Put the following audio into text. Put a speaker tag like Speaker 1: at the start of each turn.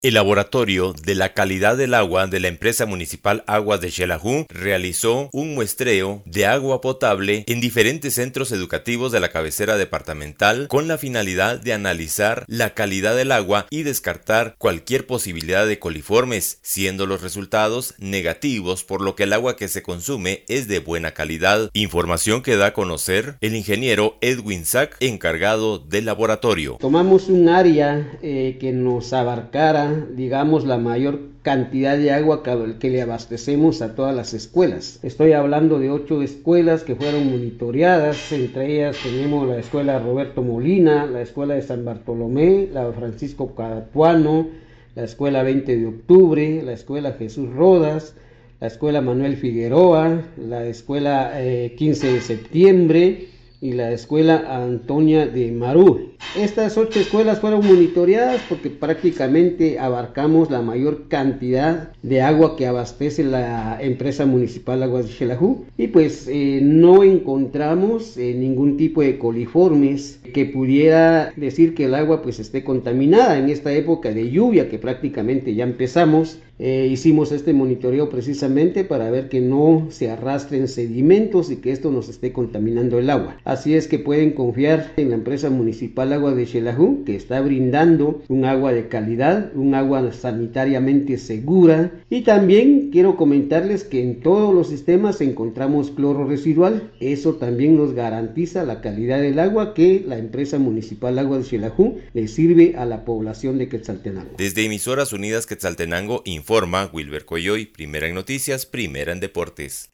Speaker 1: El laboratorio de la calidad del agua de la empresa municipal Aguas de Xelajú realizó un muestreo de agua potable en diferentes centros educativos de la cabecera departamental con la finalidad de analizar la calidad del agua y descartar cualquier posibilidad de coliformes, siendo los resultados negativos por lo que el agua que se consume es de buena calidad. Información que da a conocer el ingeniero Edwin Sack, encargado del laboratorio.
Speaker 2: Tomamos un área eh, que nos abarcara digamos, la mayor cantidad de agua que le abastecemos a todas las escuelas. Estoy hablando de ocho escuelas que fueron monitoreadas, entre ellas tenemos la escuela Roberto Molina, la escuela de San Bartolomé, la Francisco Caratuano, la escuela 20 de octubre, la escuela Jesús Rodas, la escuela Manuel Figueroa, la escuela 15 eh, de septiembre y la escuela Antonia de Marú. Estas ocho escuelas fueron monitoreadas porque prácticamente abarcamos la mayor cantidad de agua que abastece la empresa municipal Aguas de Xelajú y pues eh, no encontramos eh, ningún tipo de coliformes que pudiera decir que el agua pues esté contaminada en esta época de lluvia que prácticamente ya empezamos. Eh, hicimos este monitoreo precisamente para ver que no se arrastren sedimentos y que esto nos esté contaminando el agua. Así es que pueden confiar en la empresa municipal Agua de Xelajú que está brindando un agua de calidad, un agua sanitariamente segura y también quiero comentarles que en todos los sistemas encontramos cloro residual. Eso también nos garantiza la calidad del agua que la empresa municipal Agua de Xelajú le sirve a la población de Quetzaltenango.
Speaker 1: Desde Emisoras Unidas Quetzaltenango informa Wilber Coyoy, primera en noticias, primera en deportes.